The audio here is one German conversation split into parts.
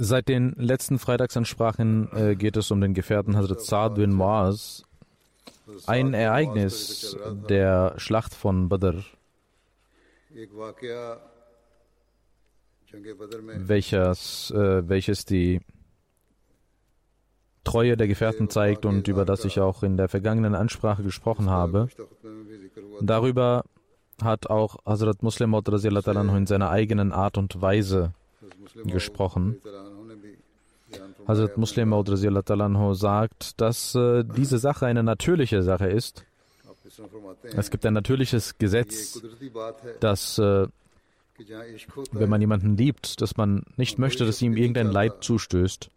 Seit den letzten Freitagsansprachen äh, geht es um den Gefährten Hazrat Saad bin Muaz. Ein Ereignis der Schlacht von Badr, welches, äh, welches die Treue der Gefährten zeigt und über das ich auch in der vergangenen Ansprache gesprochen habe. Darüber hat auch Hazrat Muslim in seiner eigenen Art und Weise gesprochen. Hazrat Muslim Maud sagt, dass äh, diese Sache eine natürliche Sache ist. Es gibt ein natürliches Gesetz, dass äh, wenn man jemanden liebt, dass man nicht möchte, dass ihm irgendein Leid zustößt.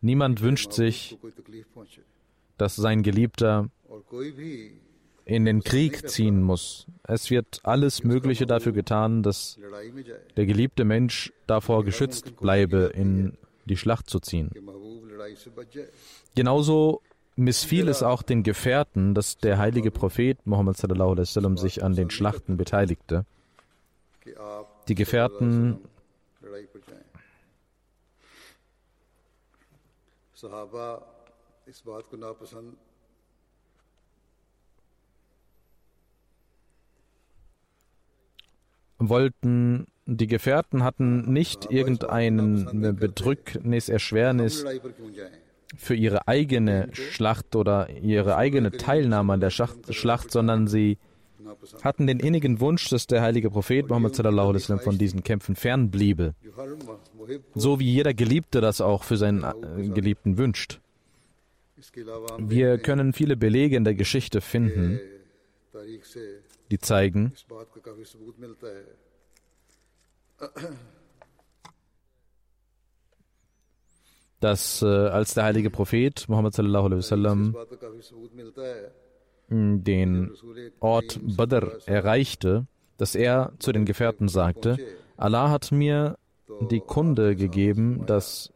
Niemand wünscht sich, dass sein Geliebter in den Krieg ziehen muss. Es wird alles Mögliche dafür getan, dass der geliebte Mensch davor geschützt bleibe, in die Schlacht zu ziehen. Genauso missfiel es auch den Gefährten, dass der heilige Prophet Muhammad sallam, sich an den Schlachten beteiligte. Die Gefährten Sahaba wollten, die Gefährten hatten nicht irgendeine Bedrücknis, Erschwernis für ihre eigene Schlacht oder ihre eigene Teilnahme an der Schacht, Schlacht, sondern sie hatten den innigen Wunsch, dass der heilige Prophet Muhammad von diesen Kämpfen fernbliebe, so wie jeder Geliebte das auch für seinen äh, Geliebten wünscht. Wir können viele Belege in der Geschichte finden, die zeigen, dass äh, als der heilige Prophet Muhammad sallallahu alaihi wasallam hm, den Ort Badr erreichte, dass er zu den Gefährten sagte, Allah hat mir die Kunde gegeben, dass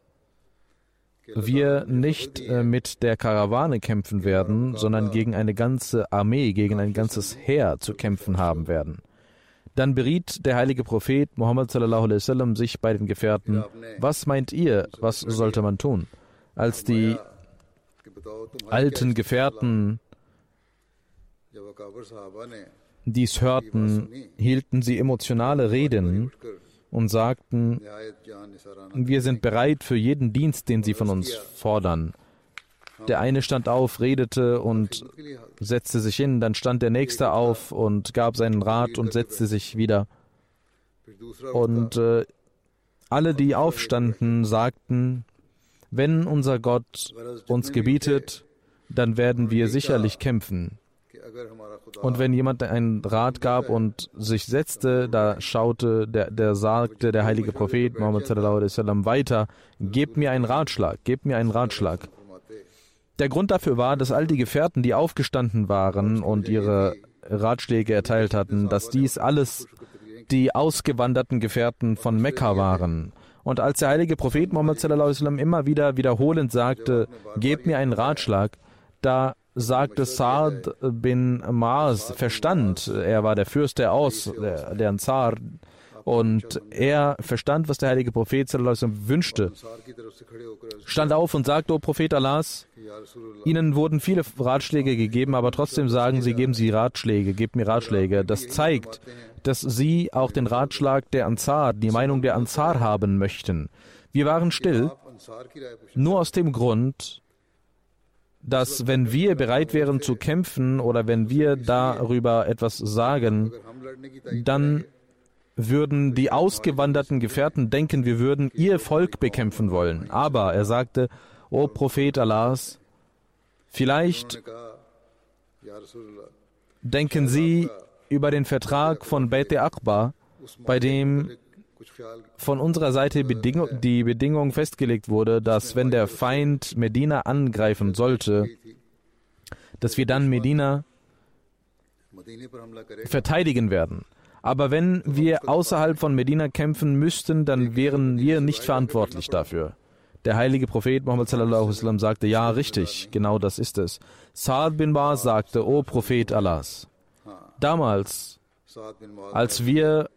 wir nicht äh, mit der Karawane kämpfen werden, sondern gegen eine ganze Armee, gegen ein ganzes Heer zu kämpfen haben werden. Dann beriet der heilige Prophet Muhammad sallallahu alaihi wasallam sich bei den Gefährten, was meint ihr, was sollte man tun? Als die alten Gefährten dies hörten, hielten sie emotionale Reden und sagten, wir sind bereit für jeden Dienst, den sie von uns fordern. Der eine stand auf, redete und setzte sich hin, dann stand der nächste auf und gab seinen Rat und setzte sich wieder. Und äh, alle, die aufstanden, sagten, wenn unser Gott uns gebietet, dann werden wir sicherlich kämpfen. Und wenn jemand einen Rat gab und sich setzte, da schaute, der, der sagte, der heilige Prophet Muhammad sallam, weiter, gebt mir einen Ratschlag, gebt mir einen Ratschlag. Der Grund dafür war, dass all die Gefährten, die aufgestanden waren und ihre Ratschläge erteilt hatten, dass dies alles die ausgewanderten Gefährten von Mekka waren. Und als der heilige Prophet Muhammad sallam, immer wieder wiederholend sagte, gebt mir einen Ratschlag, da sagte Saad bin Maas, verstand, er war der Fürst der Aus, der, der Ansar, und er verstand, was der heilige Prophet wünschte, stand auf und sagte, O Prophet Allahs, Ihnen wurden viele Ratschläge gegeben, aber trotzdem sagen Sie, geben Sie Ratschläge, gebt mir Ratschläge. Das zeigt, dass Sie auch den Ratschlag der Ansar, die Meinung der Ansar haben möchten. Wir waren still, nur aus dem Grund, dass wenn wir bereit wären zu kämpfen oder wenn wir darüber etwas sagen, dann würden die ausgewanderten Gefährten denken, wir würden ihr Volk bekämpfen wollen. Aber er sagte, O Prophet Allahs, vielleicht denken Sie über den Vertrag von Beit Akbar, bei dem von unserer Seite Bedingung, die Bedingung festgelegt wurde, dass wenn der Feind Medina angreifen sollte, dass wir dann Medina verteidigen werden. Aber wenn wir außerhalb von Medina kämpfen müssten, dann wären wir nicht verantwortlich dafür. Der heilige Prophet Muhammad sallallahu alaihi sagte, ja, richtig, genau das ist es. Saad bin Baz sagte, O Prophet Allahs, damals, als wir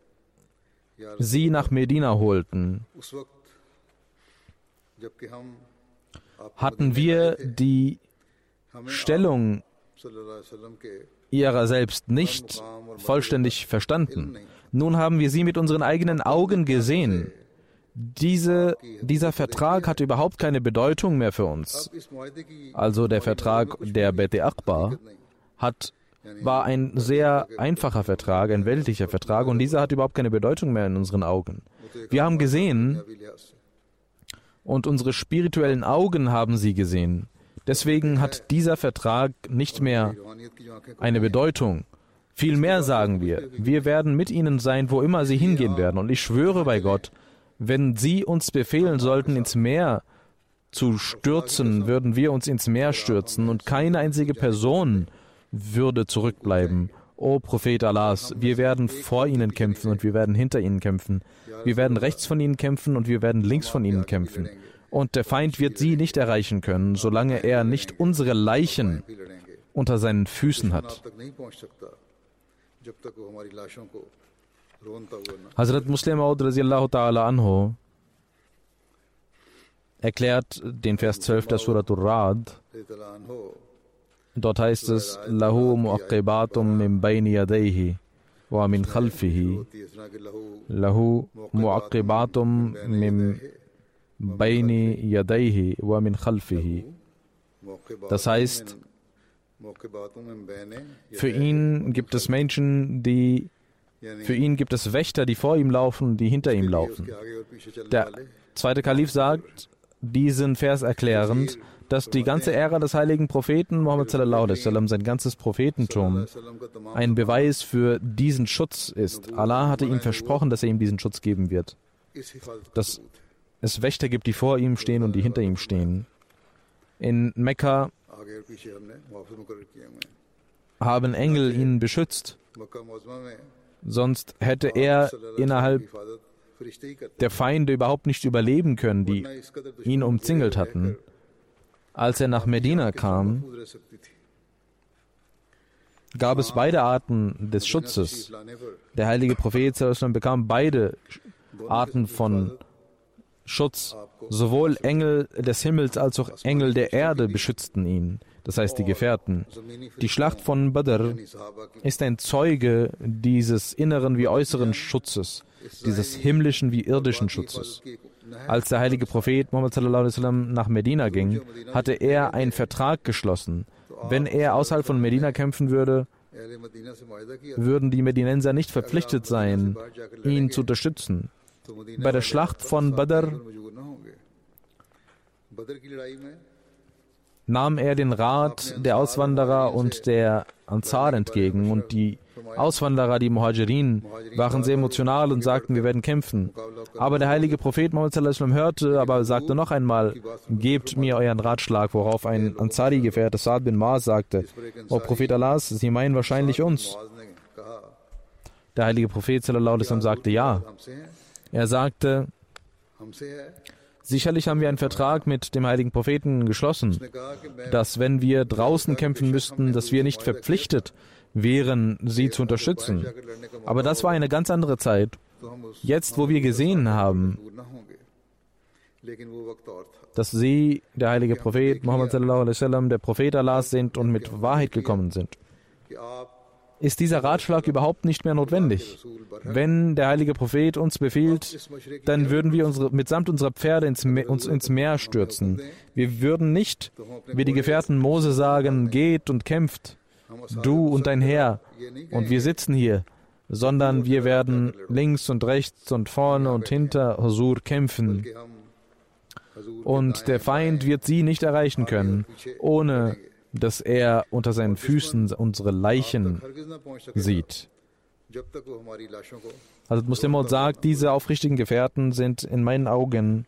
sie nach Medina holten, hatten wir die Stellung ihrer selbst nicht vollständig verstanden. Nun haben wir sie mit unseren eigenen Augen gesehen. Diese, dieser Vertrag hat überhaupt keine Bedeutung mehr für uns. Also der Vertrag der Bete Akbar hat war ein sehr einfacher Vertrag, ein weltlicher Vertrag und dieser hat überhaupt keine Bedeutung mehr in unseren Augen. Wir haben gesehen und unsere spirituellen Augen haben sie gesehen. Deswegen hat dieser Vertrag nicht mehr eine Bedeutung. Vielmehr sagen wir, wir werden mit ihnen sein, wo immer sie hingehen werden. Und ich schwöre bei Gott, wenn sie uns befehlen sollten, ins Meer zu stürzen, würden wir uns ins Meer stürzen und keine einzige Person würde zurückbleiben. O Prophet Allahs, wir werden vor ihnen kämpfen und wir werden hinter ihnen kämpfen. Wir werden rechts von ihnen kämpfen und wir werden links von ihnen kämpfen. Und der Feind wird sie nicht erreichen können, solange er nicht unsere Leichen unter seinen Füßen hat. Hazrat Muslim Aud anhu erklärt den Vers 12 der Suratul Rad, Dort heißt es, Lahu mu'aqibatum min bayni yadayhi wa min khalfihi. Lahu mu'aqibatum min bayni yadayhi wa min khalfihi. Das heißt, für ihn gibt es Menschen, die für ihn gibt es Wächter, die vor ihm laufen die hinter ihm laufen. Der zweite Kalif sagt diesen Vers erklärend, dass die ganze Ära des heiligen Propheten Muhammad sallam, sein ganzes Prophetentum, ein Beweis für diesen Schutz ist. Allah hatte ihm versprochen, dass er ihm diesen Schutz geben wird. Dass es Wächter gibt, die vor ihm stehen und die hinter ihm stehen. In Mekka haben Engel ihn beschützt. Sonst hätte er innerhalb der Feinde überhaupt nicht überleben können, die ihn umzingelt hatten. Als er nach Medina kam, gab es beide Arten des Schutzes. Der heilige Prophet bekam beide Arten von Schutz. Sowohl Engel des Himmels als auch Engel der Erde beschützten ihn, das heißt die Gefährten. Die Schlacht von Badr ist ein Zeuge dieses inneren wie äußeren Schutzes, dieses himmlischen wie irdischen Schutzes. Als der heilige Prophet Muhammad nach Medina ging, hatte er einen Vertrag geschlossen. Wenn er außerhalb von Medina kämpfen würde, würden die Medinenser nicht verpflichtet sein, ihn zu unterstützen. Bei der Schlacht von Badr nahm er den Rat der Auswanderer und der Ansar entgegen und die Auswanderer, die Muhajirin, waren sehr emotional und sagten, wir werden kämpfen. Aber der heilige Prophet Muhammad hörte, aber sagte noch einmal, gebt mir euren Ratschlag, worauf ein Ansari-Gefährte Saad bin Maas sagte, O Prophet Allahs, Sie meinen wahrscheinlich uns. Der heilige Prophet sagte ja. Er sagte, Sicherlich haben wir einen Vertrag mit dem heiligen Propheten geschlossen, dass wenn wir draußen kämpfen müssten, dass wir nicht verpflichtet wären, sie zu unterstützen. Aber das war eine ganz andere Zeit. Jetzt, wo wir gesehen haben, dass sie, der heilige Prophet Muhammad sallam, der Prophet Allahs sind und mit Wahrheit gekommen sind, ist dieser Ratschlag überhaupt nicht mehr notwendig. Wenn der heilige Prophet uns befiehlt, dann würden wir unsere, mitsamt unserer Pferde ins uns ins Meer stürzen. Wir würden nicht, wie die Gefährten Mose sagen, geht und kämpft, du und dein Herr, und wir sitzen hier, sondern wir werden links und rechts und vorne und hinter Husur kämpfen. Und der Feind wird sie nicht erreichen können, ohne dass er unter seinen Füßen unsere Leichen sieht. Also Muslim sagt, diese aufrichtigen Gefährten sind in meinen Augen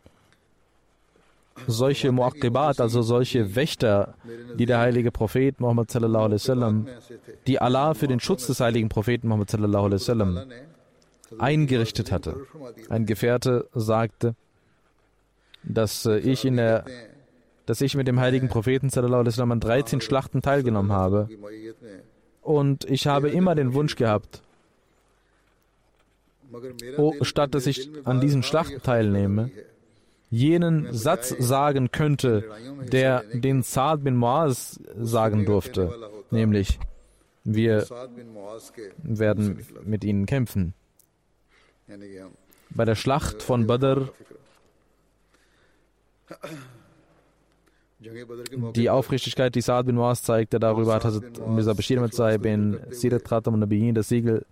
solche Muaqibat, also solche Wächter, die der heilige Prophet Muhammad sallallahu alaihi wasallam, die Allah für den Schutz des heiligen Propheten Muhammad sallallahu alaihi wasallam eingerichtet hatte. Ein Gefährte sagte, dass äh, ich in der dass ich mit dem heiligen Propheten sallallahu alaihi wasallam an 13 Schlachten teilgenommen habe. Und ich habe immer den Wunsch gehabt, oh, statt dass ich an diesen Schlachten teilnehme, jenen Satz sagen könnte, der den Saad bin Muaz sagen durfte, nämlich, wir werden mit ihnen kämpfen. Bei der Schlacht von Badr die Aufrichtigkeit, die Saad bin Muaz zeigte, darüber hat Hazrat Mirza Bashir Mitzai bin Sirat Khatam Nabiyin, das Siegel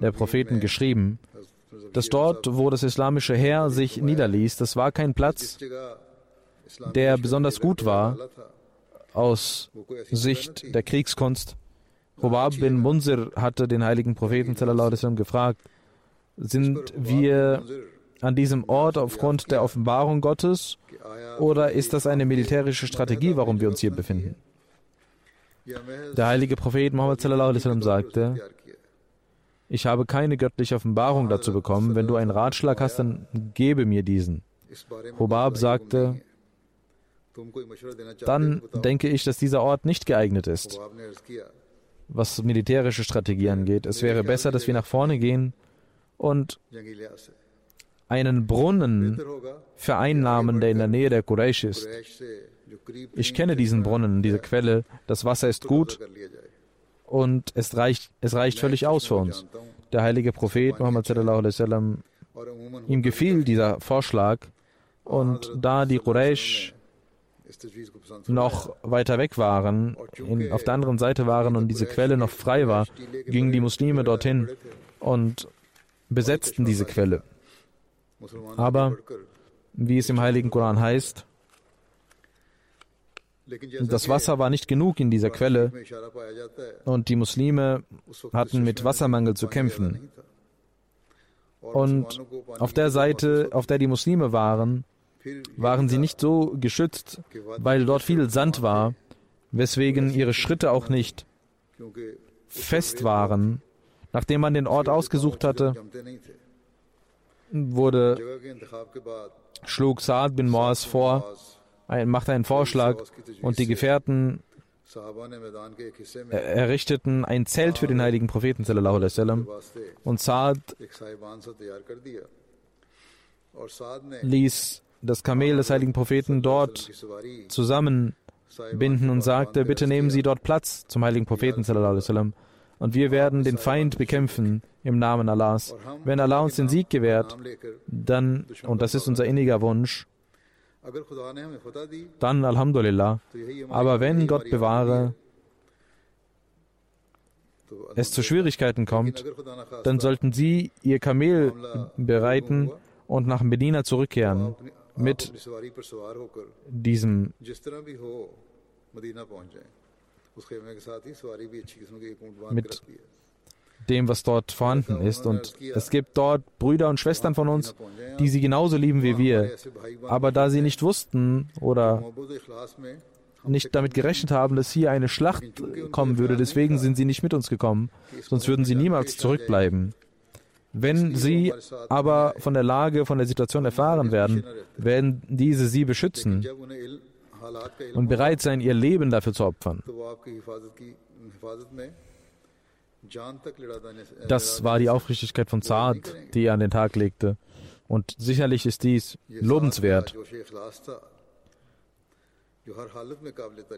der Propheten, geschrieben, dass dort, wo das islamische Heer sich niederließ, das war kein Platz, der besonders gut war aus Sicht der Kriegskunst. Hubab bin Munzir hatte den heiligen Propheten gefragt, sind wir an diesem Ort aufgrund der Offenbarung Gottes oder ist das eine militärische Strategie, warum wir uns hier befinden? Der heilige Prophet Muhammad sagte, ich habe keine göttliche Offenbarung dazu bekommen. Wenn du einen Ratschlag hast, dann gebe mir diesen. Hubab sagte, dann denke ich, dass dieser Ort nicht geeignet ist, was militärische Strategie angeht. Es wäre besser, dass wir nach vorne gehen und einen Brunnen vereinnahmen, der in der Nähe der Quraysh ist. Ich kenne diesen Brunnen, diese Quelle. Das Wasser ist gut und es reicht, es reicht völlig aus für uns. Der heilige Prophet Muhammad sallallahu alaihi wasallam, ihm gefiel dieser Vorschlag und da die Quraysh noch weiter weg waren, in, auf der anderen Seite waren und diese Quelle noch frei war, gingen die Muslime dorthin und besetzten diese Quelle. Aber, wie es im Heiligen Koran heißt, das Wasser war nicht genug in dieser Quelle und die Muslime hatten mit Wassermangel zu kämpfen. Und auf der Seite, auf der die Muslime waren, waren sie nicht so geschützt, weil dort viel Sand war, weswegen ihre Schritte auch nicht fest waren. Nachdem man den Ort ausgesucht hatte, wurde, schlug Saad bin Moaz vor, ein, machte einen Vorschlag und die Gefährten errichteten ein Zelt für den heiligen Propheten und Saad ließ das Kamel des heiligen Propheten dort zusammenbinden und sagte, bitte nehmen Sie dort Platz zum heiligen Propheten und wir werden den Feind bekämpfen im Namen Allahs. Wenn Allah uns den Sieg gewährt, dann, und das ist unser inniger Wunsch, dann Alhamdulillah. Aber wenn Gott bewahre, es zu Schwierigkeiten kommt, dann sollten Sie Ihr Kamel bereiten und nach Medina zurückkehren mit diesem mit dem, was dort vorhanden ist. Und es gibt dort Brüder und Schwestern von uns, die sie genauso lieben wie wir. Aber da sie nicht wussten oder nicht damit gerechnet haben, dass hier eine Schlacht kommen würde, deswegen sind sie nicht mit uns gekommen, sonst würden sie niemals zurückbleiben. Wenn sie aber von der Lage, von der Situation erfahren werden, werden diese sie beschützen und bereit sein, ihr Leben dafür zu opfern. Das war die Aufrichtigkeit von Saad, die er an den Tag legte. Und sicherlich ist dies lobenswert.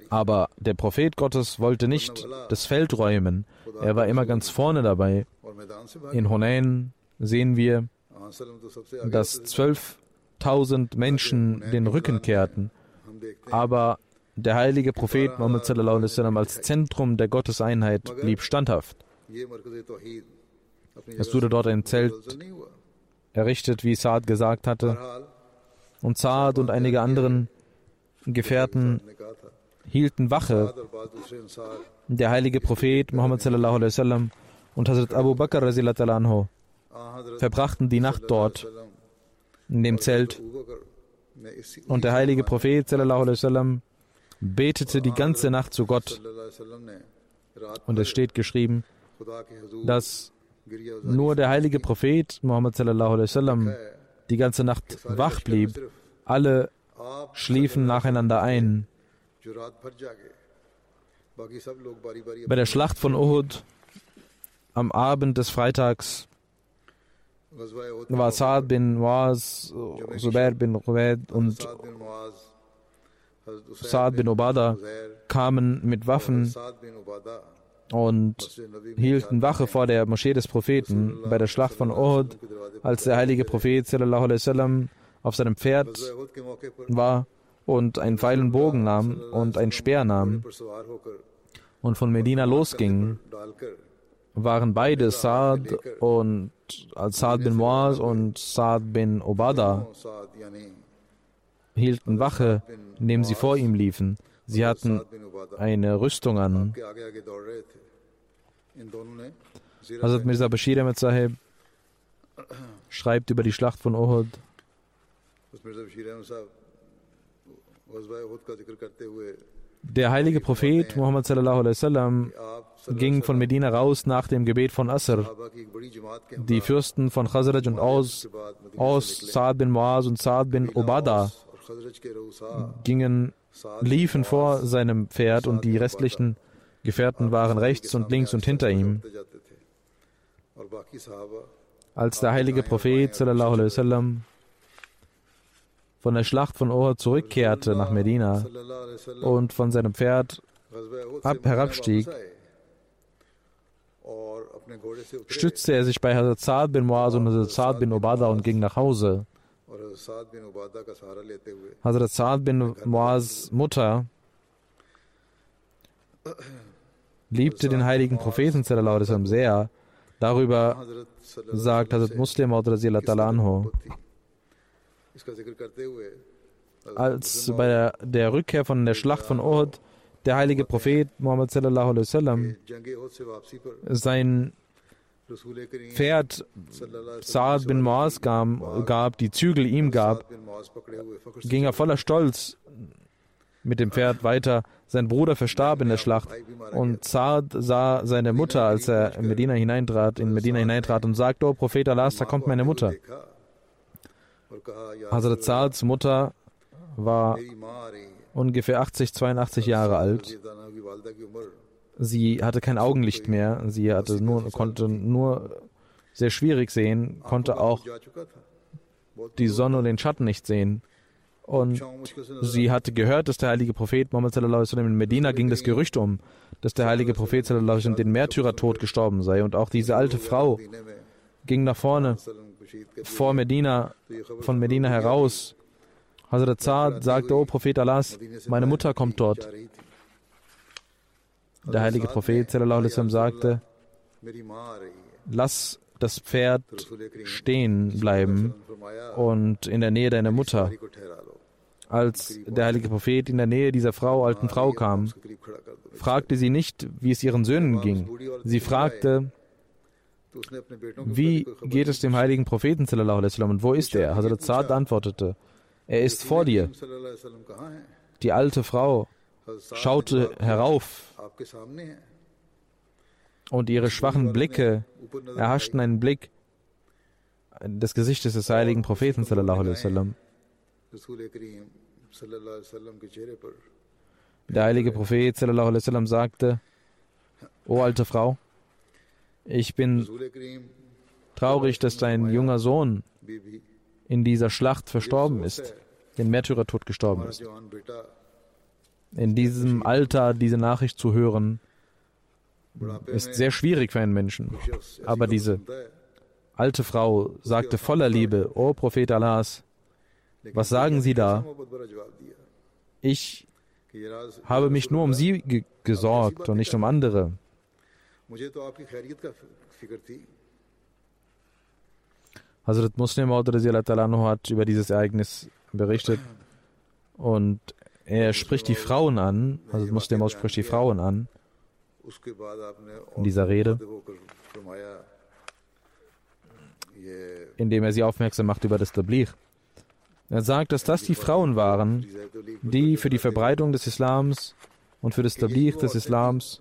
Aber der Prophet Gottes wollte nicht das Feld räumen. Er war immer ganz vorne dabei. In Honain sehen wir, dass 12.000 Menschen den Rücken kehrten. Aber der heilige Prophet Muhammad als Zentrum der Gotteseinheit blieb standhaft. Es wurde dort ein Zelt errichtet, wie Saad gesagt hatte. Und Saad und einige anderen Gefährten hielten Wache. Der heilige Prophet Muhammad sallallahu alaihi wasallam und Hazrat Abu Bakr anhu verbrachten die Nacht dort in dem Zelt. Und der heilige Prophet sallallahu alaihi wasallam betete die ganze Nacht zu Gott. Und es steht geschrieben, dass nur der heilige Prophet Muhammad sallallahu alaihi wasallam die ganze Nacht wach blieb. Alle schliefen nacheinander ein. Bei der Schlacht von Uhud am Abend des Freitags war Saad bin Waz, Zubair bin Rubaid und Saad bin Obada kamen mit Waffen und hielten Wache vor der Moschee des Propheten bei der Schlacht von Uhud, als der heilige Prophet sallallahu auf seinem Pferd war und einen Pfeil und Bogen nahm und einen Speer nahm und von Medina losging, waren beide Saad und Saad bin Muaz und Saad bin Obada hielten Wache, indem sie vor ihm liefen. Sie hatten eine Rüstung an. Hazrat Mirza Bashir Ahmed Sahib schreibt über die Schlacht von Uhud. Der heilige Prophet Muhammad sallallahu alaihi wasallam ging von Medina raus nach dem Gebet von Asr. Die Fürsten von Khazraj und Aus, Aus Saad bin Muaz und Saad bin Obada gingen liefen vor seinem Pferd und die restlichen Gefährten waren rechts und links und hinter ihm. Als der heilige Prophet sallallahu von der Schlacht von Ohr zurückkehrte nach Medina und von seinem Pferd ab, herabstieg, stützte er sich bei Hazrat Saad bin Muaz und Hazrat Saad bin Obada und ging nach Hause. Hazrat Saad bin Muaz Mutter liebte den heiligen Propheten sehr. Darüber sagt Hazrat Muslim als bei der, der, Rückkehr von der Schlacht von Uhud der heilige Prophet Muhammad sallam, sein Pferd Saad bin Maas gab, die Zügel ihm gab, ging er voller Stolz mit dem Pferd weiter. Sein Bruder verstarb in der Schlacht und Saad sah seine Mutter, als er in Medina hineintrat, in Medina hineintrat und sagte, oh Prophet Allah, da kommt meine Mutter. Hazrat Saads Mutter war ungefähr 80, 82 Jahre alt Sie hatte kein Augenlicht mehr, sie hatte nur, konnte nur sehr schwierig sehen, konnte auch die Sonne und den Schatten nicht sehen. Und sie hatte gehört, dass der heilige Prophet Muhammad in Medina ging das Gerücht um, dass der heilige Prophet sallallahu den Märtyrertod gestorben sei. Und auch diese alte Frau ging nach vorne, vor Medina, von Medina heraus. Hazrat Saad sagte, O Prophet Allah, meine Mutter kommt dort. Der heilige Prophet sallallahu sagte, lass das Pferd stehen bleiben und in der Nähe deiner Mutter. Als der heilige Prophet in der Nähe dieser Frau, alten Frau kam, fragte sie nicht, wie es ihren Söhnen ging. Sie fragte, wie geht es dem heiligen Propheten sallallahu und wo ist er? Hazrat Saad antwortete, er ist vor dir. Die alte Frau schaute herauf und ihre schwachen Blicke erhaschten einen Blick des Gesichtes des heiligen Propheten. Der heilige Prophet sagte, O alte Frau, ich bin traurig, dass dein junger Sohn in dieser Schlacht verstorben ist, den Märtyrertod gestorben ist in diesem Alter diese Nachricht zu hören, ist sehr schwierig für einen Menschen. Aber diese alte Frau sagte voller Liebe, O Prophet Allahs, was sagen Sie da? Ich habe mich nur um Sie ge gesorgt und nicht um andere. Hazrat Muslim hat über dieses Ereignis berichtet und er spricht die Frauen an, also Muslim spricht die Frauen an in dieser Rede, indem er sie aufmerksam macht über das Tabligh. Er sagt, dass das die Frauen waren, die für die Verbreitung des Islams und für das Tabligh des Islams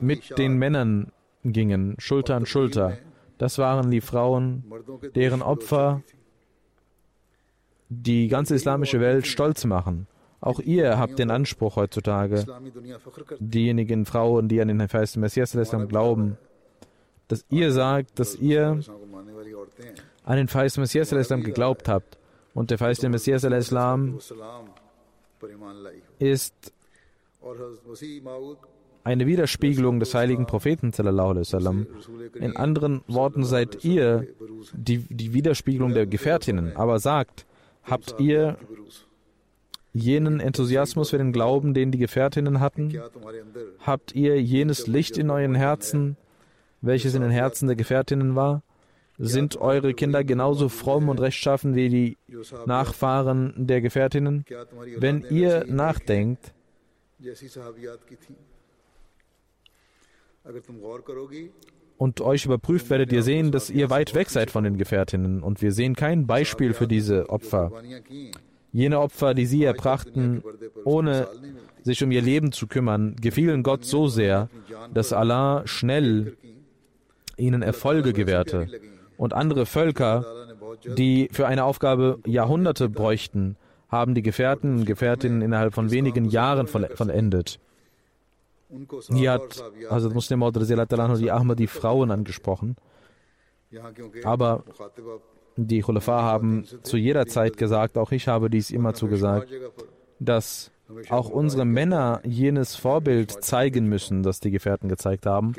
mit den Männern gingen, Schulter an Schulter. Das waren die Frauen, deren Opfer die ganze islamische Welt stolz machen. Auch ihr habt den Anspruch heutzutage, diejenigen Frauen, die an den verheißten Messias glauben, dass ihr sagt, dass ihr an den verheißten Messias geglaubt habt. Und der verheißte Messias ist eine Widerspiegelung des heiligen Propheten. In anderen Worten seid ihr die, die Widerspiegelung der Gefährtinnen, aber sagt, Habt ihr jenen Enthusiasmus für den Glauben, den die Gefährtinnen hatten? Habt ihr jenes Licht in euren Herzen, welches in den Herzen der Gefährtinnen war? Sind eure Kinder genauso fromm und rechtschaffen wie die Nachfahren der Gefährtinnen? Wenn ihr nachdenkt, und euch überprüft, werdet ihr sehen, dass ihr weit weg seid von den Gefährtinnen und wir sehen kein Beispiel für diese Opfer. Jene Opfer, die sie erbrachten, ohne sich um ihr Leben zu kümmern, gefielen Gott so sehr, dass Allah schnell ihnen Erfolge gewährte. Und andere Völker, die für eine Aufgabe Jahrhunderte bräuchten, haben die Gefährten und Gefährtinnen innerhalb von wenigen Jahren vollendet. Niyad, Hazrat Muslim Maud die Ahmad die Frauen angesprochen. Aber die Khulafa haben zu jeder Zeit gesagt, auch ich habe dies immer zugesagt, dass auch unsere Männer jenes Vorbild zeigen müssen, das die Gefährten gezeigt haben.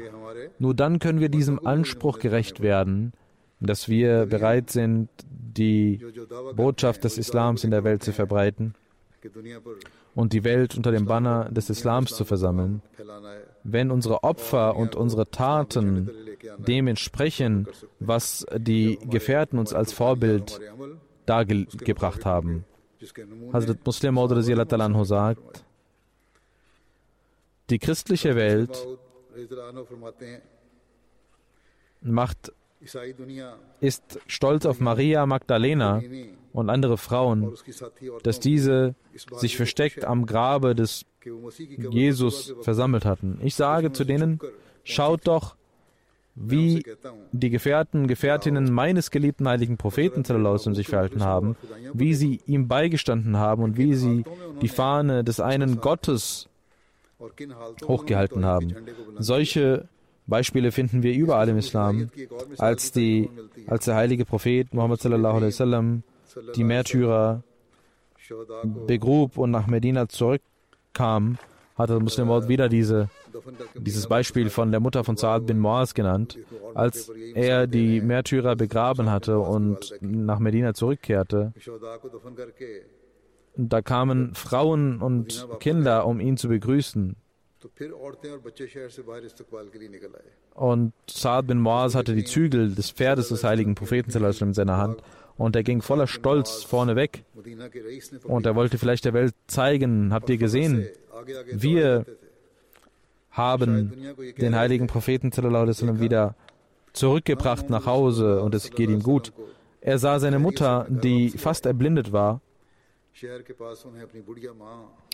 Nur dann können wir diesem Anspruch gerecht werden, dass wir bereit sind, die Botschaft des Islams in der Welt zu verbreiten und die Welt unter dem Banner des Islams zu versammeln. Wenn unsere Opfer und unsere Taten dem entsprechen, was die Gefährten uns als Vorbild dargebracht haben. Hazrat Muslim Maud sagt, die christliche Welt macht, ist stolz auf Maria Magdalena, und andere Frauen, dass diese sich versteckt am Grabe des Jesus versammelt hatten. Ich sage zu denen, schaut doch, wie die Gefährten, Gefährtinnen meines geliebten heiligen Propheten Zalalaus sich verhalten haben, wie sie ihm beigestanden haben und wie sie die Fahne des einen Gottes hochgehalten haben. Solche Beispiele finden wir überall im Islam, als, die, als der heilige Prophet Muhammad sallallahu alaihi wasallam die Märtyrer begrub und nach Medina zurückkam, hatte der Muslim Maud wieder diese, dieses Beispiel von der Mutter von Saad bin Moaz genannt. Als er die Märtyrer begraben hatte und nach Medina zurückkehrte, da kamen Frauen und Kinder, um ihn zu begrüßen. Und Saad bin Moaz hatte die Zügel des Pferdes des heiligen Propheten in seiner Hand. Und er ging voller Stolz vorne weg. Und er wollte vielleicht der Welt zeigen, habt ihr gesehen, wir haben den heiligen Propheten wieder zurückgebracht nach Hause und es geht ihm gut. Er sah seine Mutter, die fast erblindet war.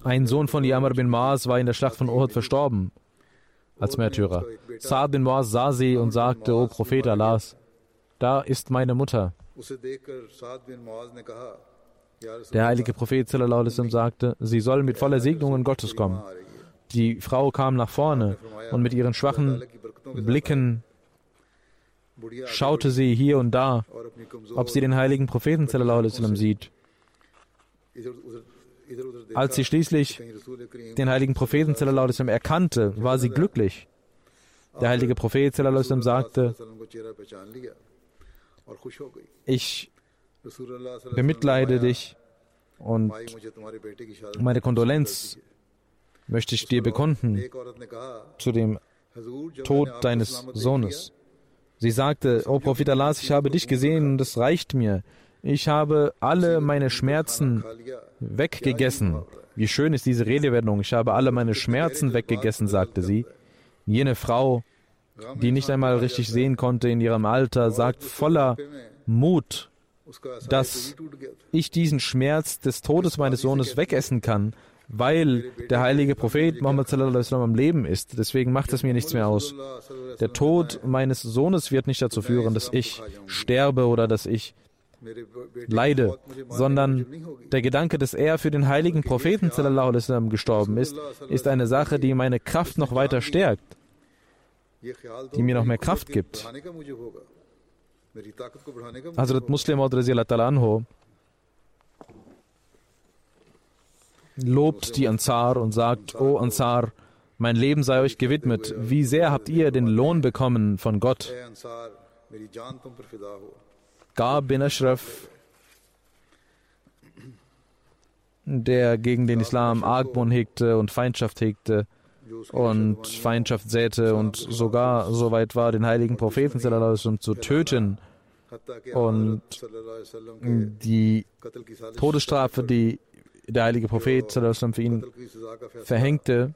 Ein Sohn von Yamar bin Maas war in der Schlacht von Uhud verstorben als Märtyrer. Saad bin Maas sah sie und sagte, O Prophet Allahs, da ist meine Mutter. Der heilige Prophet sagte, sie soll mit voller Segnungen Gottes kommen. Die Frau kam nach vorne und mit ihren schwachen Blicken schaute sie hier und da, ob sie den heiligen Propheten sieht. Als sie schließlich den heiligen Propheten erkannte, war sie glücklich. Der heilige Prophet sagte, ich bemitleide dich und meine Kondolenz möchte ich dir bekunden zu dem Tod deines Sohnes. Sie sagte, O Prophet Allah, ich habe dich gesehen und es reicht mir. Ich habe alle meine Schmerzen weggegessen. Wie schön ist diese Redewendung. Ich habe alle meine Schmerzen weggegessen, sagte sie. Jene Frau, die nicht einmal richtig sehen konnte in ihrem Alter, sagt voller Mut, dass ich diesen Schmerz des Todes meines Sohnes wegessen kann, weil der heilige Prophet Muhammad am Leben ist. Deswegen macht es mir nichts mehr aus. Der Tod meines Sohnes wird nicht dazu führen, dass ich sterbe oder dass ich leide, sondern der Gedanke, dass er für den heiligen Propheten gestorben ist, ist eine Sache, die meine Kraft noch weiter stärkt, die mir noch mehr Kraft gibt. Hazrat Muslim anho lobt die Ansar und sagt, O Ansar, mein Leben sei euch gewidmet. Wie sehr habt ihr den Lohn bekommen von Gott? Gab bin Ashraf, der gegen den Islam Argwohn hegte und Feindschaft hegte und Feindschaft säte und sogar so weit war, den heiligen Propheten zu töten und die Todesstrafe, die der heilige Prophet für ihn verhängte.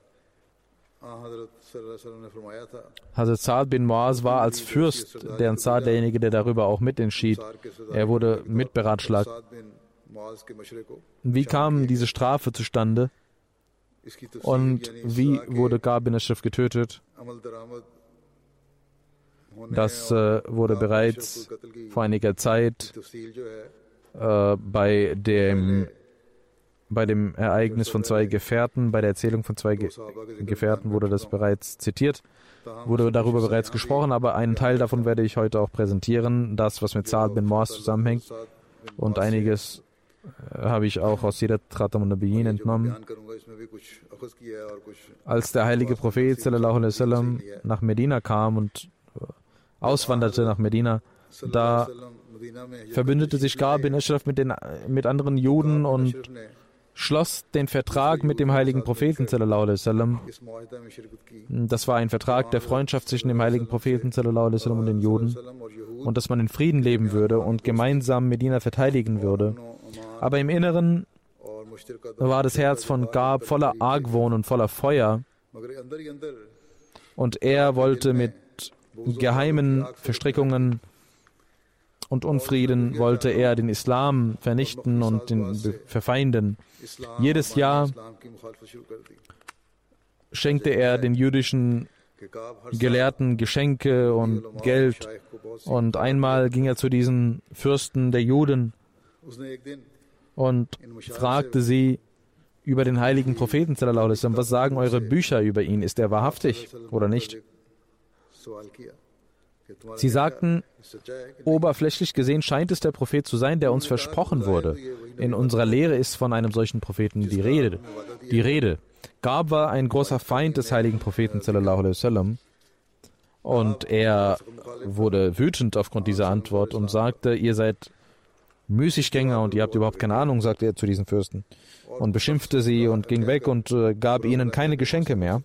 Hazrat Saad bin Muaz war als Fürst der Ansar derjenige, der darüber auch mitentschied. Er wurde mitberatschlagt. Wie kam diese Strafe zustande? Und wie wurde Gab bin Ashraf getötet? Das äh, wurde bereits vor einiger Zeit äh, bei dem bei dem Ereignis von zwei Gefährten, bei der Erzählung von zwei Ge Gefährten wurde das bereits zitiert, wurde darüber bereits gesprochen, aber einen Teil davon werde ich heute auch präsentieren, das, was mit Saad bin Moas zusammenhängt und einiges habe ich auch aus jeder Tratam und Nabiyin entnommen. Als der heilige Prophet sallam, nach Medina kam und äh, auswanderte nach Medina, da verbündete sich Gar bin Ashraf mit, den, mit anderen Juden und schloss den Vertrag mit dem heiligen Propheten. Das war ein Vertrag der Freundschaft zwischen dem heiligen Propheten und den Juden und dass man in Frieden leben würde und gemeinsam Medina verteidigen würde. Aber im Inneren war das Herz von Gab voller Argwohn und voller Feuer. Und er wollte mit geheimen Verstrickungen und Unfrieden wollte er den Islam vernichten und den verfeinden. Jedes Jahr schenkte er den jüdischen Gelehrten Geschenke und Geld. Und einmal ging er zu diesen Fürsten der Juden und fragte sie über den heiligen Propheten, was sagen eure Bücher über ihn? Ist er wahrhaftig oder nicht? Sie sagten, oberflächlich gesehen scheint es der Prophet zu sein, der uns versprochen wurde. In unserer Lehre ist von einem solchen Propheten die Rede. Die Rede. Gab war ein großer Feind des heiligen Propheten und er wurde wütend aufgrund dieser Antwort und sagte, ihr seid Müßiggänger und ihr habt überhaupt keine Ahnung, sagte er zu diesen Fürsten und beschimpfte sie und ging weg und äh, gab ihnen keine Geschenke mehr.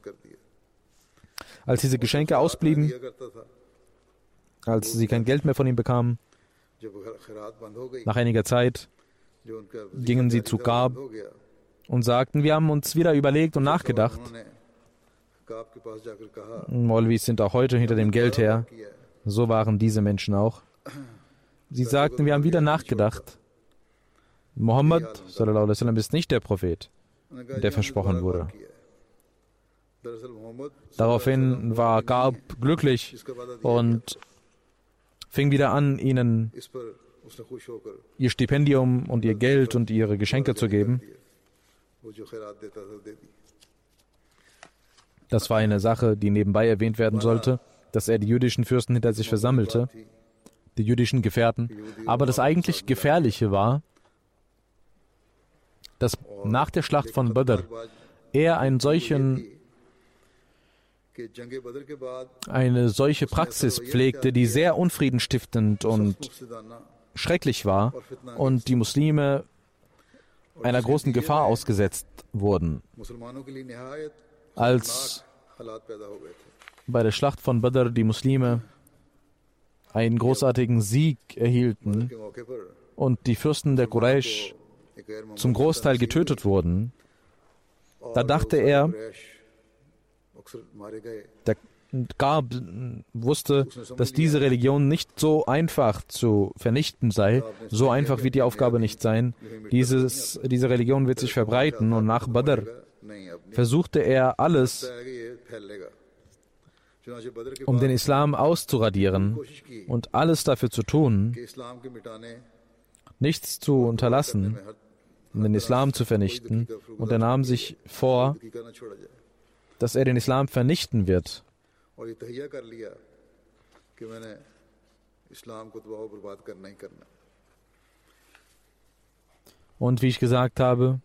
Als diese Geschenke ausblieben, als sie kein Geld mehr von ihm bekamen. Nach einiger Zeit gingen sie zu Gab und sagten, wir haben uns wieder überlegt und nachgedacht. Molvis sind auch heute hinter dem Geld her. So waren diese Menschen auch. Sie sagten, wir haben wieder nachgedacht. Mohammed ist nicht der Prophet, der versprochen wurde. Daraufhin war Gab glücklich und fing wieder an, ihnen ihr Stipendium und ihr Geld und ihre Geschenke zu geben. Das war eine Sache, die nebenbei erwähnt werden sollte, dass er die jüdischen Fürsten hinter sich versammelte die jüdischen Gefährten. Aber das eigentlich Gefährliche war, dass nach der Schlacht von Badr er einen solchen eine solche Praxis pflegte, die sehr unfriedenstiftend und schrecklich war und die Muslime einer großen Gefahr ausgesetzt wurden. Als bei der Schlacht von Badr die Muslime einen großartigen Sieg erhielten und die Fürsten der Quraysh zum Großteil getötet wurden, da dachte er, der Gab wusste, dass diese Religion nicht so einfach zu vernichten sei. So einfach wird die Aufgabe nicht sein. Dieses, diese Religion wird sich verbreiten und nach Badr versuchte er alles, um den Islam auszuradieren und alles dafür zu tun, nichts zu unterlassen, um den Islam zu vernichten. Und er nahm sich vor, dass er den Islam vernichten wird. Und wie ich gesagt habe,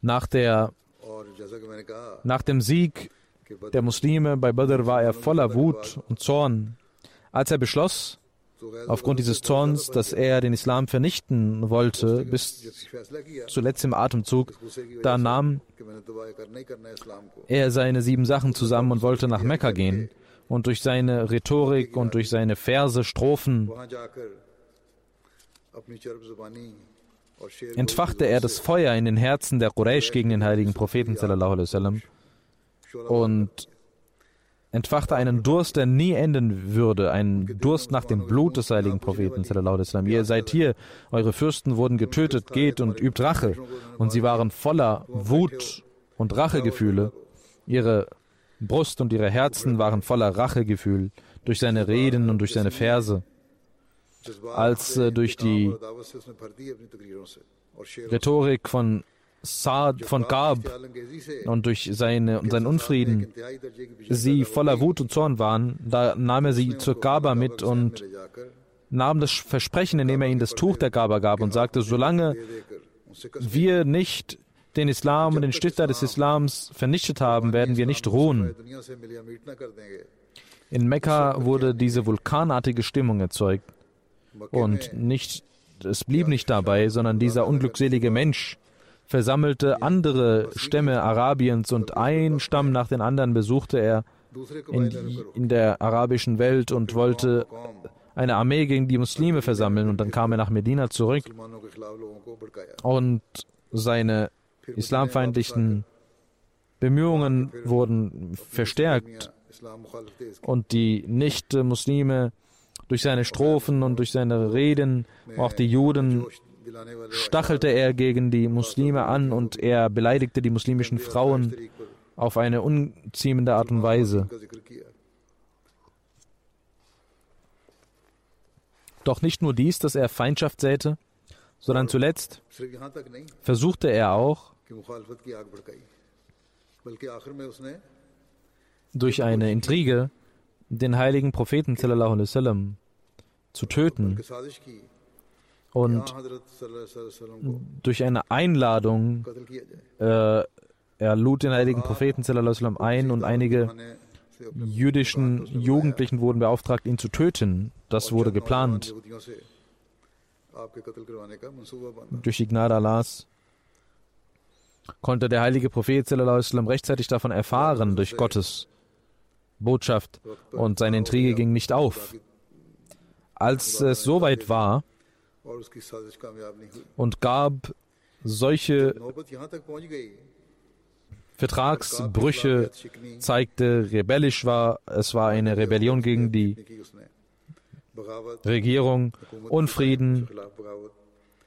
nach, der, nach dem Sieg der Muslime. Bei Badr war er voller Wut und Zorn. Als er beschloss, aufgrund dieses Zorns, dass er den Islam vernichten wollte, bis zuletzt im Atemzug, da nahm er seine sieben Sachen zusammen und wollte nach Mekka gehen. Und durch seine Rhetorik und durch seine Verse, Strophen, entfachte er das Feuer in den Herzen der Quraysh gegen den heiligen Propheten. Sallallahu und entfachte einen Durst, der nie enden würde, einen Durst nach dem Blut des heiligen Propheten. Ihr seid hier, eure Fürsten wurden getötet, geht und übt Rache. Und sie waren voller Wut und Rachegefühle. Ihre Brust und ihre Herzen waren voller Rachegefühl durch seine Reden und durch seine Verse, als äh, durch die Rhetorik von Saad von Gab und durch seine, und seinen Unfrieden sie voller Wut und Zorn waren, da nahm er sie zur Gaba mit und nahm das Versprechen, indem er ihnen das Tuch der Gaba gab und sagte, solange wir nicht den Islam und den Stifter des Islams vernichtet haben, werden wir nicht ruhen. In Mekka wurde diese vulkanartige Stimmung erzeugt und nicht, es blieb nicht dabei, sondern dieser unglückselige Mensch, versammelte andere Stämme Arabiens und ein Stamm nach den anderen besuchte er in, die, in der arabischen Welt und wollte eine Armee gegen die Muslime versammeln. Und dann kam er nach Medina zurück und seine islamfeindlichen Bemühungen wurden verstärkt und die Nicht-Muslime durch seine Strophen und durch seine Reden, auch die Juden stachelte er gegen die Muslime an und er beleidigte die muslimischen Frauen auf eine unziemende Art und Weise. Doch nicht nur dies, dass er Feindschaft säte, sondern zuletzt versuchte er auch, durch eine Intrige den heiligen Propheten sallam, zu töten und durch eine Einladung, äh, er lud den heiligen Propheten ein und einige jüdischen Jugendlichen wurden beauftragt, ihn zu töten. Das wurde geplant. Durch die Gnade Allahs konnte der heilige Prophet rechtzeitig davon erfahren, durch Gottes Botschaft, und seine Intrige ging nicht auf. Als es soweit war, und gab solche Vertragsbrüche, zeigte rebellisch war. Es war eine Rebellion gegen die Regierung, Unfrieden,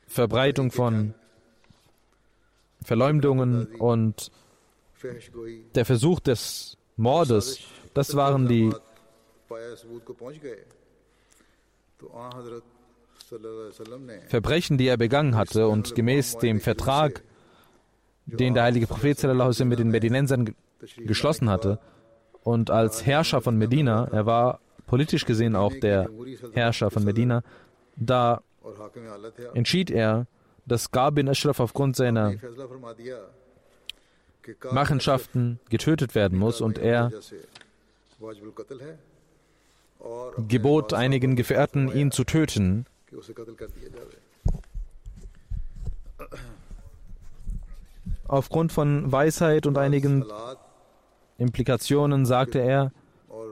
Verbreitung von Verleumdungen und der Versuch des Mordes. Das waren die Verbrechen, die er begangen hatte und gemäß dem Vertrag, den der heilige Prophet mit den Medinensern geschlossen hatte und als Herrscher von Medina, er war politisch gesehen auch der Herrscher von Medina, da entschied er, dass Gab bin Ashraf aufgrund seiner Machenschaften getötet werden muss und er gebot einigen Gefährten, ihn zu töten. Aufgrund von Weisheit und einigen Implikationen sagte er,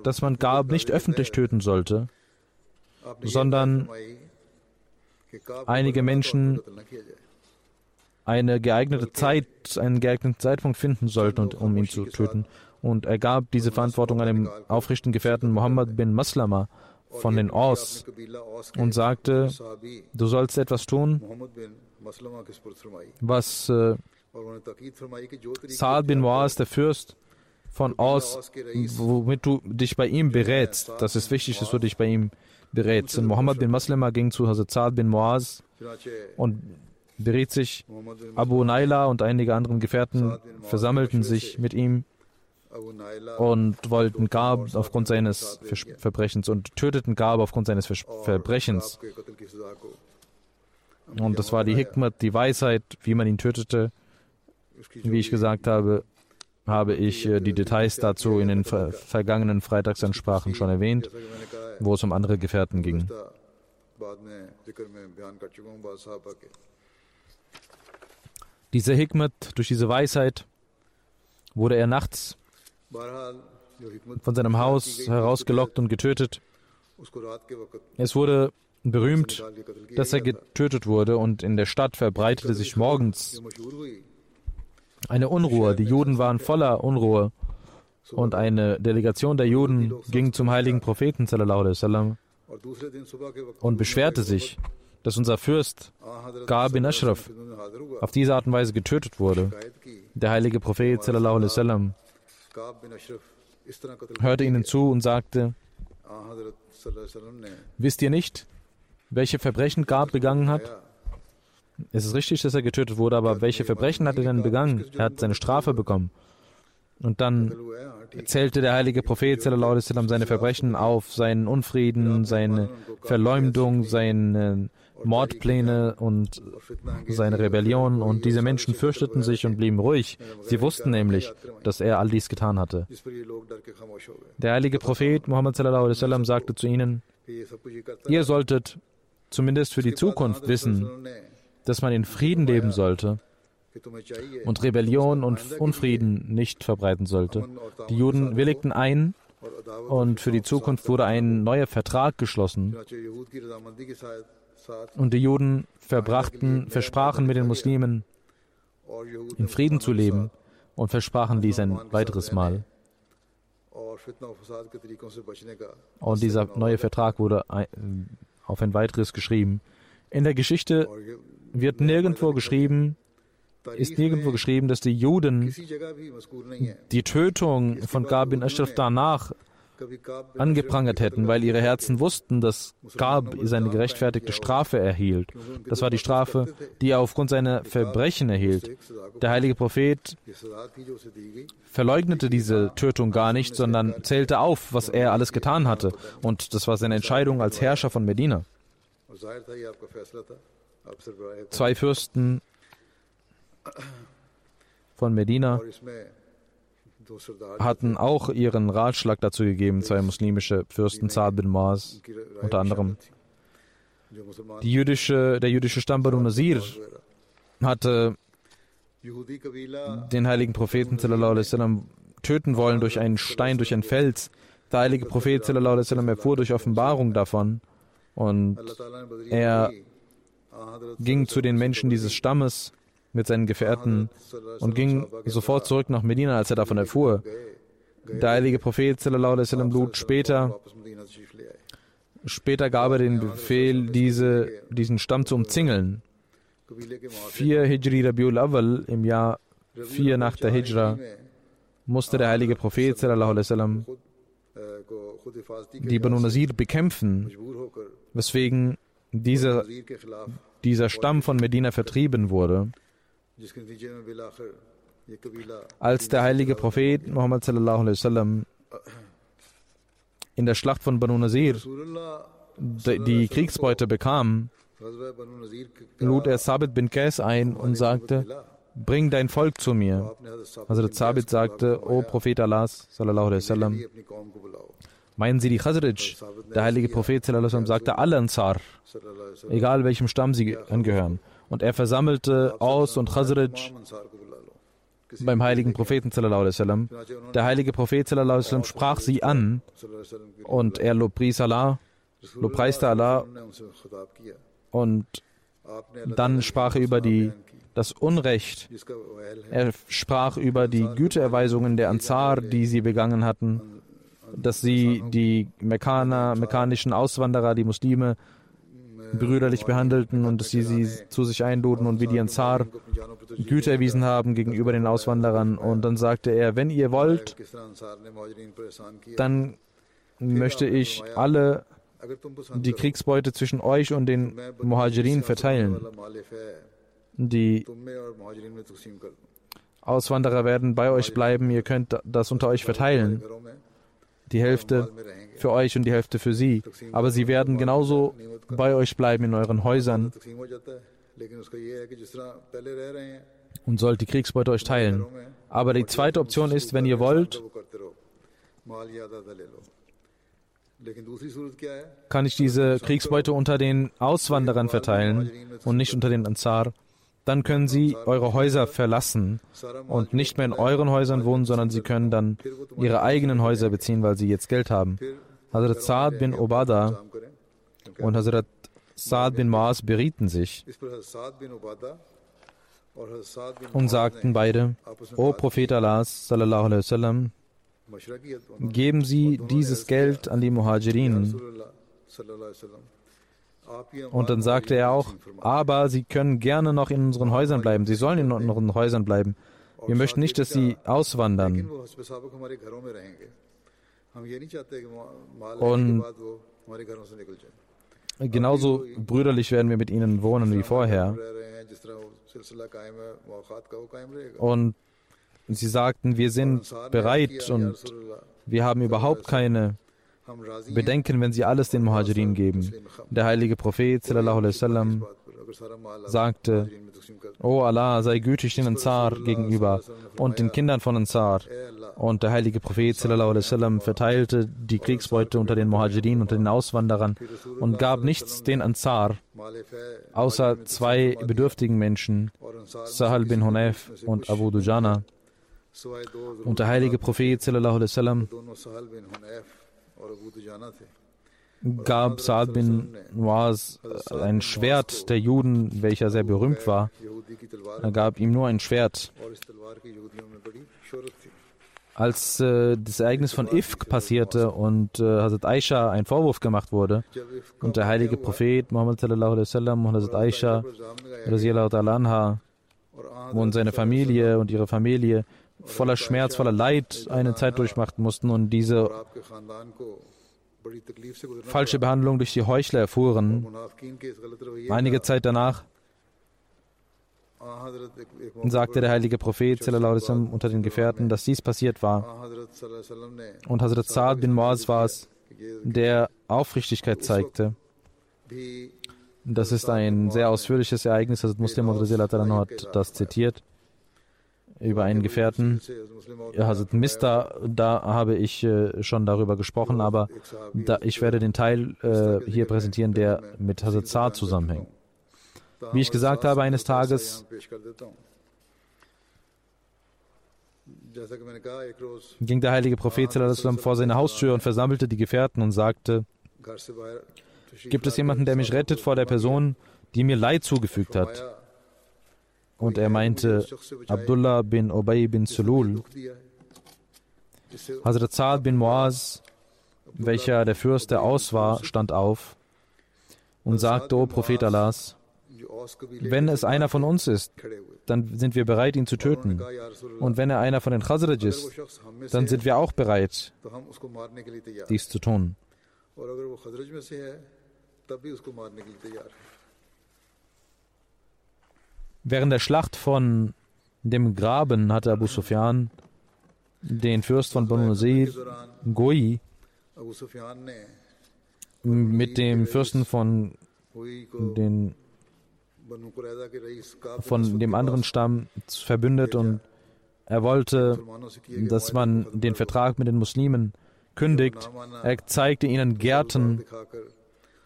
dass man Gab nicht öffentlich töten sollte, sondern einige Menschen eine geeignete Zeit, einen geeigneten Zeitpunkt finden sollten, um ihn zu töten. Und er gab diese Verantwortung einem aufrichtigen Gefährten Muhammad bin Maslama von den Aus und sagte, du sollst etwas tun, was äh, Saad bin Muaz, der Fürst von Aus, womit du dich bei ihm berätst. Das ist wichtig, dass du dich bei ihm berätst. Und Muhammad bin Maslama ging zu Hazrat Saad bin Muaz und beriet sich. Abu Naila und einige andere Gefährten versammelten sich mit ihm und wollten Gab aufgrund seines Verbrechens und töteten Gab aufgrund seines Verbrechens. Und das war die Hikmat, die Weisheit, wie man ihn tötete. Wie ich gesagt habe, habe ich äh, die Details dazu in den ver vergangenen Freitagsansprachen schon erwähnt, wo es um andere Gefährten ging. Diese Hikmet, durch diese Weisheit, wurde er nachts von seinem Haus herausgelockt und getötet. Es wurde berühmt, dass er getötet wurde und in der Stadt verbreitete sich morgens eine Unruhe. Die Juden waren voller Unruhe und eine Delegation der Juden ging zum heiligen Propheten und beschwerte sich, dass unser Fürst Gar bin Ashraf auf diese Art und Weise getötet wurde. Der heilige Prophet sallam, hörte ihnen zu und sagte, wisst ihr nicht, welche Verbrechen Gab begangen hat? Es ist richtig, dass er getötet wurde, aber welche Verbrechen hat er denn begangen? Er hat seine Strafe bekommen. Und dann zählte der heilige Prophet seine Verbrechen auf, seinen Unfrieden, seine Verleumdung, seine Mordpläne und seine Rebellion und diese Menschen fürchteten sich und blieben ruhig. Sie wussten nämlich, dass er all dies getan hatte. Der heilige Prophet Muhammad sallam, sagte zu ihnen, ihr solltet zumindest für die Zukunft wissen, dass man in Frieden leben sollte und Rebellion und Unfrieden nicht verbreiten sollte. Die Juden willigten ein und für die Zukunft wurde ein neuer Vertrag geschlossen. Und die Juden verbrachten, versprachen mit den Muslimen, in Frieden zu leben und versprachen dies ein weiteres Mal. Und dieser neue Vertrag wurde auf ein weiteres geschrieben. In der Geschichte wird nirgendwo geschrieben, ist nirgendwo geschrieben, dass die Juden die Tötung von Gabin Ashraf danach angeprangert hätten, weil ihre Herzen wussten, dass Gab seine gerechtfertigte Strafe erhielt. Das war die Strafe, die er aufgrund seiner Verbrechen erhielt. Der heilige Prophet verleugnete diese Tötung gar nicht, sondern zählte auf, was er alles getan hatte. Und das war seine Entscheidung als Herrscher von Medina. Zwei Fürsten von Medina hatten auch ihren Ratschlag dazu gegeben, zwei muslimische Fürsten, Saad bin Maas unter anderem. Jüdische, der jüdische Stamm Banu Nasir hatte den heiligen Propheten sallam, töten wollen durch einen Stein, durch einen Fels. Der heilige Prophet sallam, erfuhr durch Offenbarung davon und er ging zu den Menschen dieses Stammes mit seinen Gefährten und ging sofort zurück nach Medina, als er davon erfuhr. Der heilige Prophet sallam, lud später, später gab er den Befehl, diese, diesen Stamm zu umzingeln. Vier Hijri Rabiul Awal im Jahr 4 nach der Hijra musste der heilige Prophet sallam, die Banu Nasir bekämpfen, weswegen dieser, dieser Stamm von Medina vertrieben wurde. Als der heilige Prophet Muhammad in der Schlacht von Banu Nasir die Kriegsbeute bekam, lud er Sabit bin Qais ein und sagte, bring dein Volk zu mir. Also Sabit sagte, O Prophet wasallam, meinen Sie die Khazraj? Der heilige Prophet sagte, alle Ansar, egal welchem Stamm sie angehören. Und er versammelte Aus und Khazraj beim heiligen Propheten. Der heilige Prophet sprach sie an und er lobpries Allah, lobpreiste Allah und dann sprach er über die, das Unrecht. Er sprach über die Güteerweisungen der Ansar, die sie begangen hatten, dass sie die Mekkaner, mekkanischen Auswanderer, die Muslime, brüderlich behandelten und dass sie sie zu sich einluden und wie die Ansar Güte erwiesen haben gegenüber den Auswanderern. Und dann sagte er, wenn ihr wollt, dann möchte ich alle die Kriegsbeute zwischen euch und den Muhajirin verteilen. Die Auswanderer werden bei euch bleiben, ihr könnt das unter euch verteilen. Die Hälfte für euch und die Hälfte für sie. Aber sie werden genauso bei euch bleiben in euren Häusern und sollt die Kriegsbeute euch teilen. Aber die zweite Option ist, wenn ihr wollt, kann ich diese Kriegsbeute unter den Auswanderern verteilen und nicht unter den Ansar. Dann können sie eure Häuser verlassen und nicht mehr in euren Häusern wohnen, sondern sie können dann ihre eigenen Häuser beziehen, weil sie jetzt Geld haben. Hazrat Saad bin Obada und Hazrat Saad bin Maas berieten sich und sagten beide, O Prophet wasallam, geben Sie dieses Geld an die Muhajirin. Und dann sagte er auch, aber Sie können gerne noch in unseren Häusern bleiben. Sie sollen in unseren Häusern bleiben. Wir möchten nicht, dass Sie auswandern. Und genauso brüderlich werden wir mit ihnen wohnen wie vorher. Und sie sagten, wir sind bereit und wir haben überhaupt keine Bedenken, wenn sie alles den Muhajirin geben. Der heilige Prophet sallam, sagte, O Allah, sei gütig den Ansar gegenüber und den Kindern von Ansar. Und der heilige Prophet sallam, verteilte die Kriegsbeute unter den Muhajirin, unter den Auswanderern und gab nichts den Ansar, außer zwei bedürftigen Menschen, Sahal bin Hunayf und Abu Dujana. Und der heilige Prophet sallam, gab Saad bin Muaz ein Schwert der Juden, welcher sehr berühmt war. Er gab ihm nur ein Schwert. Als äh, das Ereignis von Ifk passierte und äh, Hazrat Aisha ein Vorwurf gemacht wurde und der heilige Prophet Muhammad sallallahu alaihi wasallam und Hazrat Aisha anha und seine Familie und ihre Familie voller Schmerz, voller Leid eine Zeit durchmachten mussten und diese falsche Behandlung durch die Heuchler erfuhren. Einige Zeit danach sagte der heilige Prophet unter den Gefährten, dass dies passiert war. Und Hazrat Saad bin Muaz war es, der Aufrichtigkeit zeigte. Das ist ein sehr ausführliches Ereignis. Hazrat Muslim hat das zitiert über einen Gefährten. Hazrat Mista, da habe ich äh, schon darüber gesprochen, aber da, ich werde den Teil äh, hier präsentieren, der mit Hazrat Saad zusammenhängt. Wie ich gesagt habe, eines Tages ging der heilige Prophet vor seine Haustür und versammelte die Gefährten und sagte, gibt es jemanden, der mich rettet vor der Person, die mir Leid zugefügt hat? Und er meinte Abdullah bin Ubay bin Sulul. Hazrat Saad bin Muaz, welcher der Fürst der Aus war, stand auf und sagte, O Prophet Allahs, wenn es einer von uns ist, dann sind wir bereit, ihn zu töten. Und wenn er einer von den Khazraj ist, dann sind wir auch bereit, dies zu tun. Während der Schlacht von dem Graben hatte Abu Sufyan den Fürst von Banu Nasir, Goi, mit dem Fürsten von, den, von dem anderen Stamm verbündet und er wollte, dass man den Vertrag mit den Muslimen kündigt. Er zeigte ihnen Gärten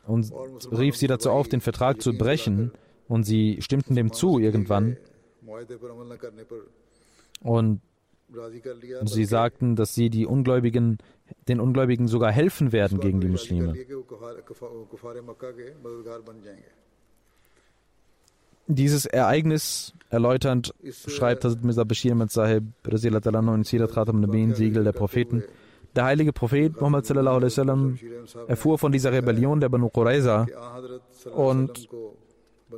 und rief sie dazu auf, den Vertrag zu brechen. Und sie stimmten dem zu irgendwann. Und sie sagten, dass sie die Ungläubigen, den Ungläubigen sogar helfen werden gegen die Muslime. Dieses Ereignis erläuternd schreibt Hazrat Mirza Bashir Ahmad Sahib in Sirat Khatam Siegel der Propheten. Der heilige Prophet Muhammad sallallahu alaihi erfuhr von dieser Rebellion der Banu Qurayza und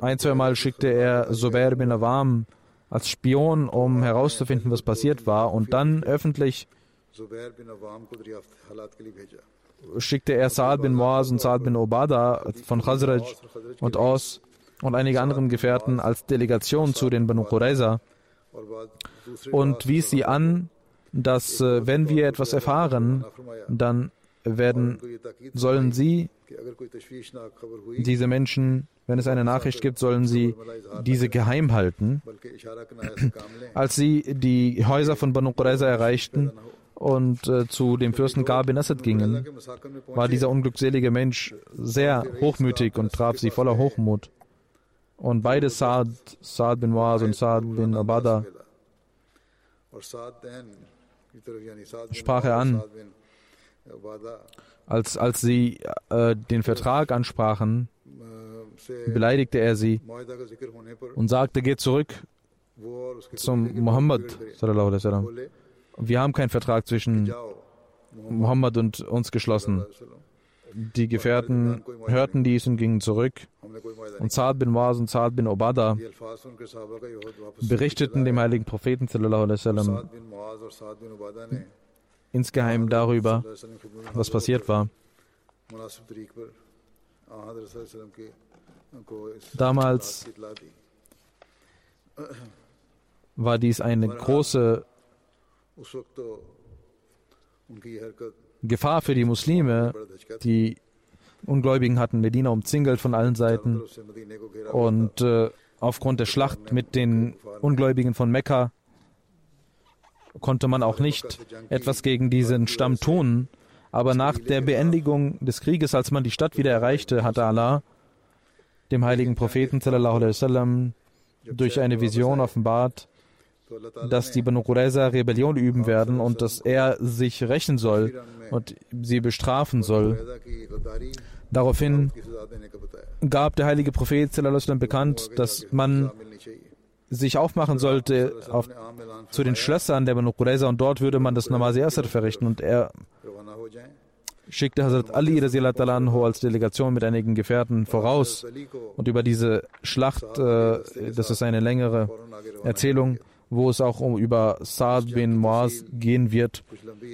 ein, zwei Mal schickte er Zubair bin Awam als Spion, um herauszufinden, was passiert war. Und dann öffentlich schickte er Saad bin Muaz und Saad bin Obada von Khazraj und Aus und einige anderen Gefährten als Delegation zu den Banu Qurayza und wies sie an, dass äh, wenn wir etwas erfahren, dann werden, sollen sie, diese Menschen, wenn es eine Nachricht gibt, sollen sie diese geheim halten. Als sie die Häuser von Banu Qurayza erreichten und äh, zu dem Fürsten Gar bin Asad gingen, war dieser unglückselige Mensch sehr hochmütig und traf sie voller Hochmut. Und beide Saad, Saad bin Waz und Saad bin Abada, sprach er an. Als, als sie äh, den Vertrag ansprachen, beleidigte er sie und sagte, geht zurück zum Muhammad. Wir haben keinen Vertrag zwischen Muhammad und uns geschlossen. Die Gefährten hörten dies und gingen zurück. Und Saad bin Waz und Saad bin Obada berichteten dem heiligen Propheten insgeheim darüber, was passiert war. Damals war dies eine große Gefahr für die Muslime. Die Ungläubigen hatten Medina umzingelt von allen Seiten und äh, aufgrund der Schlacht mit den Ungläubigen von Mekka konnte man auch nicht etwas gegen diesen Stamm tun. Aber nach der Beendigung des Krieges, als man die Stadt wieder erreichte, hatte Allah dem heiligen Propheten sallam, durch eine Vision offenbart, dass die Banu Qurayza Rebellion üben werden und dass er sich rächen soll und sie bestrafen soll. Daraufhin gab der heilige Prophet sallam, bekannt, dass man sich aufmachen sollte auf, zu den Schlössern der Banu Qurayza und dort würde man das Namaz Asr verrichten und er schickte Hazrat Ali anhu als Delegation mit einigen Gefährten voraus. Und über diese Schlacht, äh, das ist eine längere Erzählung, wo es auch um über Saad bin Muaz gehen wird,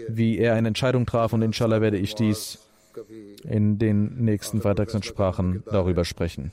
wie er eine Entscheidung traf. Und inshallah werde ich dies in den nächsten Freitagsansprachen darüber sprechen.